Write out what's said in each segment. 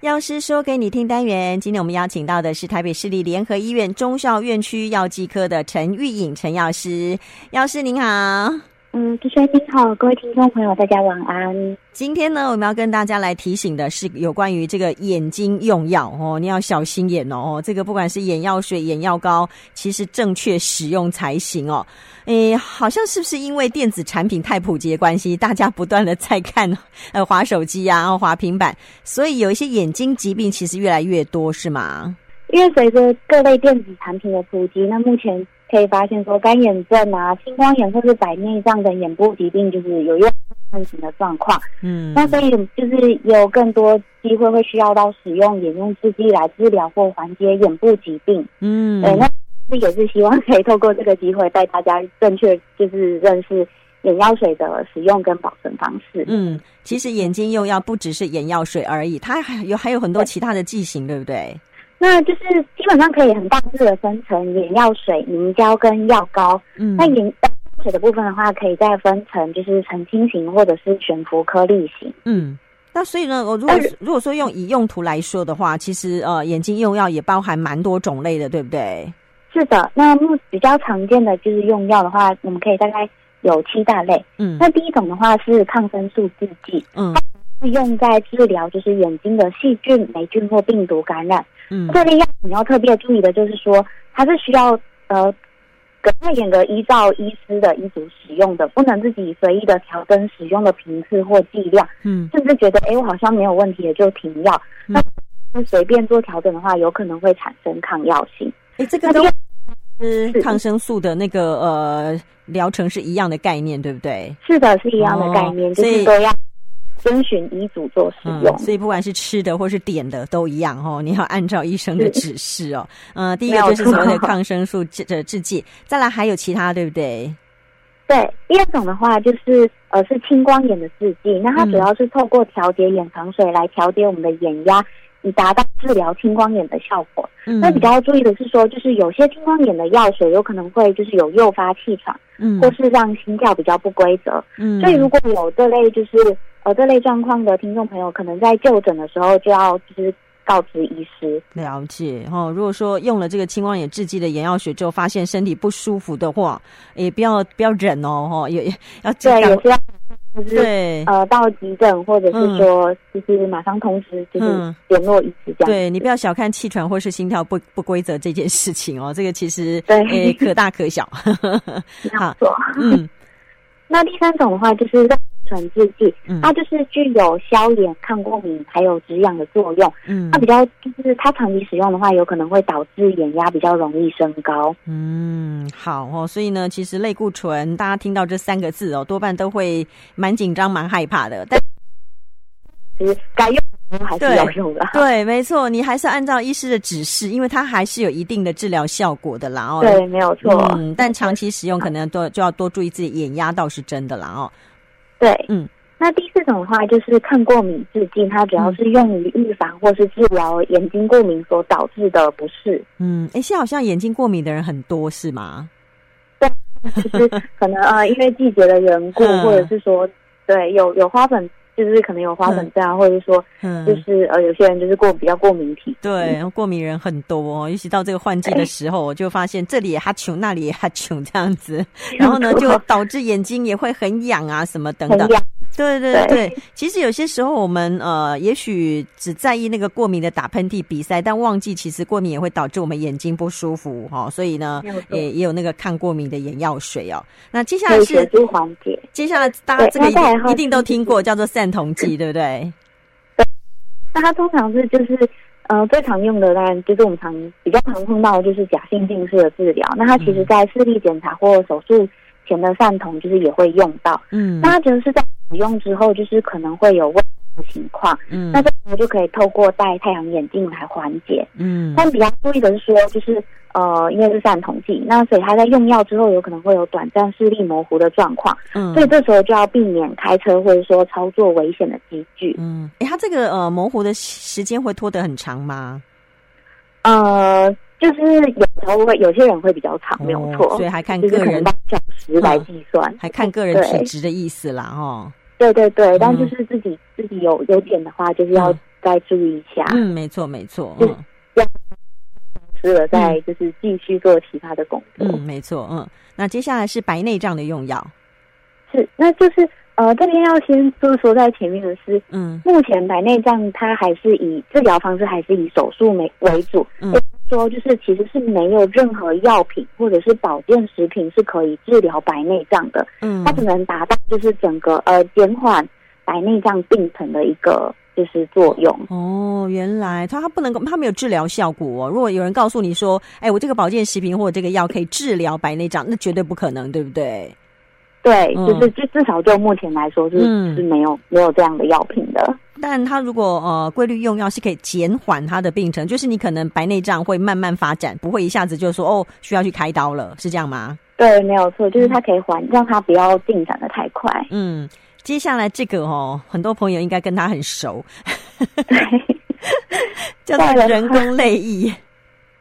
药师说给你听单元，今天我们邀请到的是台北市立联合医院中校院区药剂科的陈玉颖陈药师，药师您好。嗯，主持人您好，各位听众朋友，大家晚安。今天呢，我们要跟大家来提醒的是有关于这个眼睛用药哦，你要小心眼哦。这个不管是眼药水、眼药膏，其实正确使用才行哦。诶，好像是不是因为电子产品太普及的关系，大家不断的在看 呃滑手机啊，然后滑平板，所以有一些眼睛疾病其实越来越多，是吗？因为随着各类电子产品的普及，那目前。可以发现说，干眼症啊、青光眼或是白内障等眼部疾病，就是有越盛行的状况。嗯，那所以就是有更多机会会需要到使用眼用制剂来治疗或缓解眼部疾病。嗯，对，那这也是希望可以透过这个机会带大家正确就是认识眼药水的使用跟保存方式。嗯，其实眼睛用药不只是眼药水而已，它还有还有很多其他的剂型，对，对不对？那就是基本上可以很大致的分成眼药水、凝胶跟药膏。嗯，那眼药水的部分的话，可以再分成就是澄清型或者是悬浮颗粒型。嗯，那所以呢，我如果如果说用以用途来说的话，其实呃，眼睛用药也包含蛮多种类的，对不对？是的，那目比较常见的就是用药的话，我们可以大概有七大类。嗯，那第一种的话是抗生素制剂。嗯。是用在治疗，就是眼睛的细菌、霉菌或病毒感染。嗯，这类药你要特别注意的就是说，它是需要呃，格外严格依照医师的医嘱使用的，不能自己随意的调整使用的频次或剂量。嗯，甚至觉得哎，我好像没有问题，也就停药。嗯、那随便做调整的话，有可能会产生抗药性。哎，这个跟是抗生素的那个呃疗程是一样的概念，对不对？是的，是一样的概念，哦、就是都要。遵循医嘱做使用，嗯，所以不管是吃的或是点的都一样哦。你要按照医生的指示哦。嗯，第一个就是所谓的 抗生素制的制剂，再来还有其他，对不对？对，第二种的话就是呃是青光眼的制剂，那它主要是透过调节眼糖水来调节我们的眼压。以达到治疗青光眼的效果。嗯，那比较要注意的是说，就是有些青光眼的药水有可能会就是有诱发气喘，嗯，或是让心跳比较不规则。嗯，所以如果有这类就是呃这类状况的听众朋友，可能在就诊的时候就要就是告知医师。了解哦。如果说用了这个青光眼制剂的眼药水之后，发现身体不舒服的话，也不要不要忍哦，哈，也要对，也是要。就是对呃，到急诊或者是说，就是马上通知，就是联络医师这样。对，你不要小看气喘或是心跳不不规则这件事情哦，这个其实对、欸、可大可小。好，嗯。那第三种的话就是。纯制剂，它就是具有消炎、抗过敏还有止痒的作用。嗯，它比较就是它长期使用的话，有可能会导致眼压比较容易升高。嗯，好哦，所以呢，其实类固醇，大家听到这三个字哦，多半都会蛮紧张、蛮害怕的。但其实该用还是要用的。对，对，没错，你还是按照医师的指示，因为它还是有一定的治疗效果的啦。哦，对，没有错。嗯，但长期使用可能多就要多注意自己眼压，倒是真的啦。哦。对，嗯，那第四种的话就是抗过敏制剂，它主要是用于预防或是治疗眼睛过敏所导致的不适。嗯，哎，现在好像眼睛过敏的人很多，是吗？对，就是可能呃，因为季节的缘故，或者是说，对，有有花粉。就是可能有花粉症，或者说，就是呃，有些人就是过比较过敏体，对，过敏人很多哦，尤其到这个换季的时候，我就发现这里也哈穷，那里也哈穷这样子，然后呢，就导致眼睛也会很痒啊，什么等等。对对对，对，其实有些时候我们呃，也许只在意那个过敏的打喷嚏比赛，但忘记其实过敏也会导致我们眼睛不舒服哈、哦。所以呢，也也有那个抗过敏的眼药水哦。那接下来是缓解，接下来大家这个一定，一定都听过，叫做散瞳剂，对不对？对。那它通常是就是呃最常用的，当然就是我们常比较常碰到的就是假性近视的治疗。那它其实在视力检查或手术前的散瞳，就是也会用到。嗯。那它觉得是在。使用之后，就是可能会有问题的情况，嗯，那这时候就可以透过戴太阳眼镜来缓解，嗯。但比较注意的是说，就是呃，因为是散瞳剂，那所以他在用药之后，有可能会有短暂视力模糊的状况，嗯，所以这时候就要避免开车或者说操作危险的机具，嗯。哎，他这个呃模糊的时间会拖得很长吗？呃。就是有时候会有些人会比较长，没有错，所以还看个人小时来计算，还看个人体质的意思啦，哦。对对对，但就是自己自己有有点的话，就是要再再注意一下。嗯，没错没错，嗯，要是了再就是继续做其他的工作。嗯，没错，嗯。那接下来是白内障的用药，是，那就是呃，这边要先就是说在前面的是，嗯，目前白内障它还是以治疗方式还是以手术为为主，嗯。说就是，其实是没有任何药品或者是保健食品是可以治疗白内障的。嗯，它只能达到就是整个呃减缓白内障病程的一个就是作用。哦，原来它它不能够，它没有治疗效果哦。如果有人告诉你说，哎，我这个保健食品或者这个药可以治疗白内障，那绝对不可能，对不对？对，就是就至少就目前来说是、嗯、是没有没有这样的药品的。但它如果呃规律用药是可以减缓它的病程，就是你可能白内障会慢慢发展，不会一下子就说哦需要去开刀了，是这样吗？对，没有错，就是它可以缓，让它不要进展的太快。嗯，接下来这个哦，很多朋友应该跟他很熟，对，叫做人工泪液。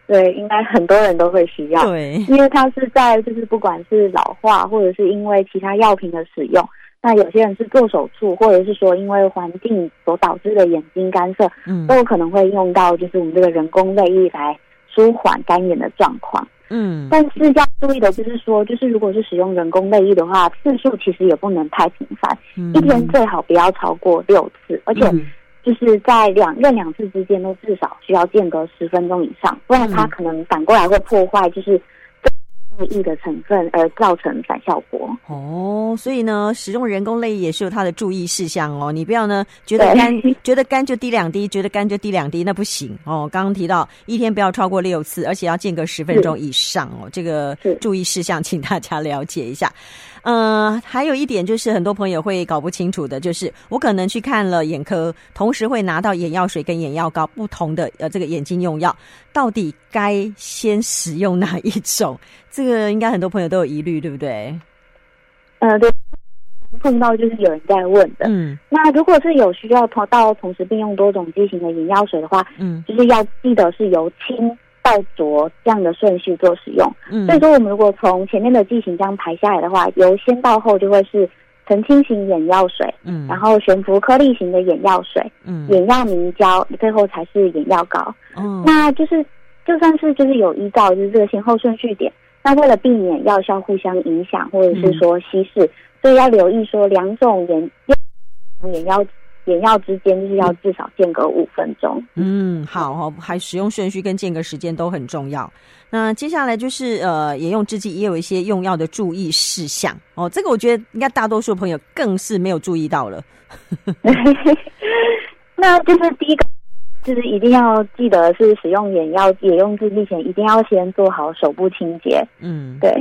对，应该很多人都会需要。对，因为它是在就是不管是老化，或者是因为其他药品的使用，那有些人是做手术，或者是说因为环境所导致的眼睛干涩，嗯，都有可能会用到就是我们这个人工泪液来舒缓干眼的状况。嗯，但是要注意的就是说，就是如果是使用人工泪液的话，次数其实也不能太频繁，嗯，一天最好不要超过六次，而且。嗯就是在两任两次之间都至少需要间隔十分钟以上，不然它可能反过来会破坏，就是液的成分而造成反效果。哦，所以呢，使用人工泪液也是有它的注意事项哦。你不要呢觉得干 觉得干就滴两滴，觉得干就滴两滴，那不行哦。刚刚提到一天不要超过六次，而且要间隔十分钟以上哦。这个注意事项，请大家了解一下。嗯、呃，还有一点就是很多朋友会搞不清楚的，就是我可能去看了眼科，同时会拿到眼药水跟眼药膏不同的呃这个眼睛用药，到底该先使用哪一种？这个应该很多朋友都有疑虑，对不对？呃，对，碰到就是有人在问的。嗯，那如果是有需要同到同时并用多种剂型的眼药水的话，嗯，就是要记得是由轻。到浊这样的顺序做使用，嗯，所以说我们如果从前面的剂型这样排下来的话，由先到后就会是澄清型眼药水，嗯，然后悬浮颗粒型的眼药水，嗯，眼药凝胶，最后才是眼药膏，嗯，那就是就算是就是有依照就是这个先后顺序点，那为了避免药效互相影响或者是说稀释，嗯，所以要留意说两种眼眼药。眼药之间就是要至少间隔五分钟。嗯，好哦，还使用顺序跟间隔时间都很重要。那接下来就是呃，眼用制剂也有一些用药的注意事项哦。这个我觉得应该大多数朋友更是没有注意到了。那就是第一个，就是一定要记得是使用眼药眼用制剂前，一定要先做好手部清洁。嗯，对。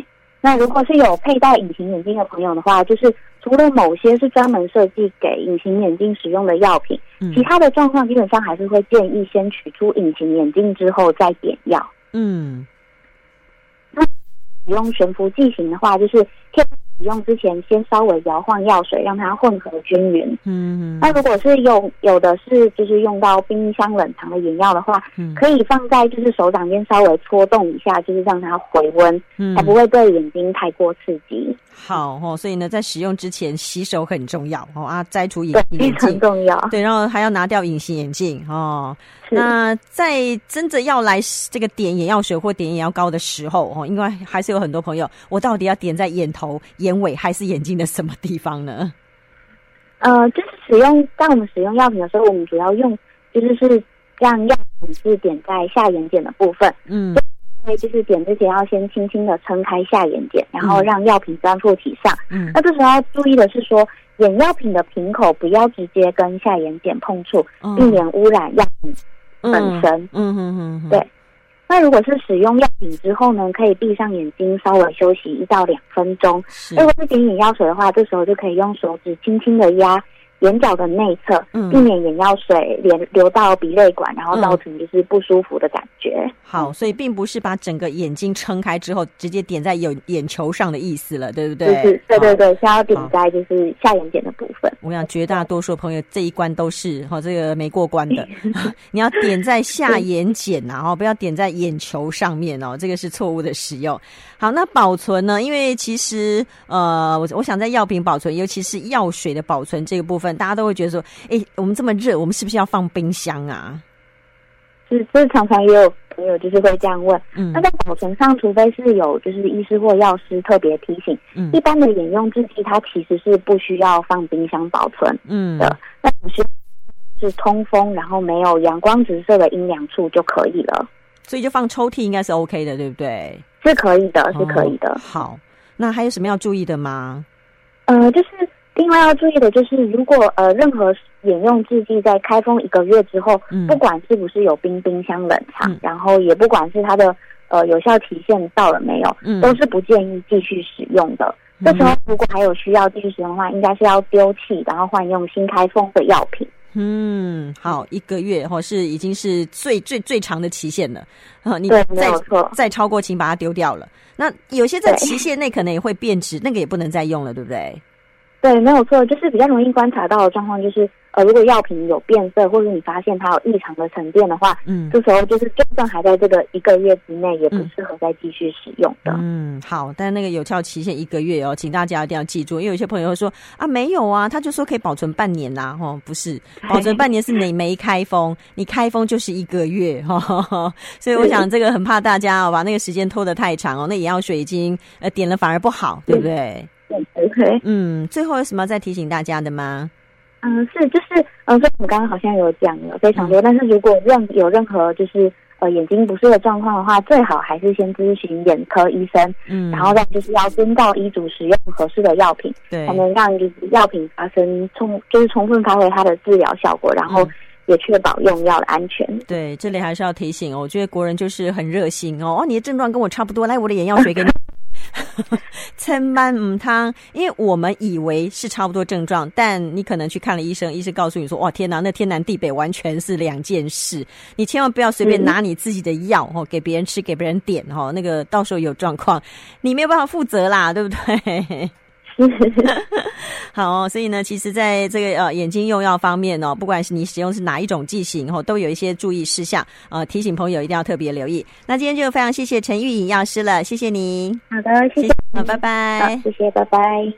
那如果是有佩戴隐形眼镜的朋友的话，就是除了某些是专门设计给隐形眼镜使用的药品，嗯，其他的状况基本上还是会建议先取出隐形眼镜之后再点药。嗯，那使用悬浮剂型的话，就是。使用之前，先稍微摇晃药水，让它混合均匀。嗯，那如果是用有的是就是用到冰箱冷藏的眼药的话，嗯，可以放在就是手掌间稍微搓动一下，就是让它回温，嗯，才不会对眼睛太过刺激。好哦，所以呢，在使用之前洗手很重要哦啊，摘除隐形眼镜很重要，对，然后还要拿掉隐形眼镜哦。那在真的要来这个点眼药水或点眼药膏的时候哦，因为还是有很多朋友，我到底要点在眼头、眼尾还是眼睛的什么地方呢？呃，就是使用，当我们使用药品的时候，我们主要用就是是让药品是点在下眼睑的部分，嗯。就是点之前要先轻轻的撑开下眼睑，然后让药品粘附体上。嗯，那这时候要注意的是说，眼药品的瓶口不要直接跟下眼睑碰触，避免污染药品本身。嗯嗯嗯，对。那如果是使用药品之后呢，可以闭上眼睛，稍微休息一到两分钟。如果是点眼药水的话，这时候就可以用手指轻轻的压。眼角的内侧，避免眼药水连流到鼻泪管，然后造成就是不舒服的感觉。嗯、好，所以并不是把整个眼睛撑开之后直接点在眼眼球上的意思了，对不对？就是，对对对，是要点在就是下眼睑的部分。我想绝大多数朋友这一关都是哈，这个没过关的。你要点在下眼睑然后不要点在眼球上面哦，这个是错误的使用。好，那保存呢？因为其实呃，我我想在药品保存，尤其是药水的保存这个部分。分，大家都会觉得说，哎，我们这么热，我们是不是要放冰箱啊？是，就是常常也有朋友就是会这样问。嗯，那在保存上，除非是有就是医师或药师特别提醒，嗯，一般的饮用制剂它其实是不需要放冰箱保存，嗯的。那只是是通风，然后没有阳光直射的阴凉处就可以了。所以就放抽屉应该是 OK 的，对不对？是可以的，是可以的。哦，好，那还有什么要注意的吗？呃，就是。另外要注意的就是，如果呃任何饮用制剂在开封一个月之后，嗯、不管是不是有冰冰箱冷藏，嗯、然后也不管是它的呃有效期限到了没有，嗯、都是不建议继续使用的。嗯、这时候如果还有需要继续使用的话，应该是要丢弃，然后换用新开封的药品。嗯，好，一个月或是已经是最最最长的期限了。啊，你再错，再超过，请把它丢掉了。那有些在期限内可能也会变质，那个也不能再用了，对不对？对，没有错，就是比较容易观察到的状况，就是呃，如果药品有变色，或者你发现它有异常的沉淀的话，嗯，这时候就是就算还在这个一个月之内，也不适合再继续使用的。嗯，好，但那个有效期限一个月哦，请大家一定要记住，因为有些朋友会说啊，没有啊，他就说可以保存半年呐、啊，哦，不是，保存半年是你没开封，你开封就是一个月哈、哦，所以我想这个很怕大家哦，把那个时间拖得太长哦，那眼药水已经呃点了反而不好，对不对？对，OK。嗯，最后有什么再提醒大家的吗？嗯，是，就是，嗯，所以我们刚刚好像有讲了非常多，嗯、但是如果任有任何就是呃眼睛不适的状况的话，最好还是先咨询眼科医生，嗯，然后再就是要遵照医嘱使用合适的药品，对，才能让就是药品发生充就是充分发挥它的治疗效果，然后也确保用药的安全。嗯、对，这里还是要提醒哦，我觉得国人就是很热心哦，哦，你的症状跟我差不多，来我的眼药水给你。千万唔汤，因为我们以为是差不多症状，但你可能去看了医生，医生告诉你说：“哇，天哪，那天南地北完全是两件事。”你千万不要随便拿你自己的药哦，给别人吃，给别人点哦，那个到时候有状况，你没有办法负责啦，对不对？好，所以呢，其实在这个呃眼睛用药方面哦，不管是你使用是哪一种剂型哦，都有一些注意事项，呃，提醒朋友一定要特别留意。那今天就非常谢谢陈玉颖药师了，谢谢你。好的，谢谢，好，拜拜。好，谢谢，拜拜。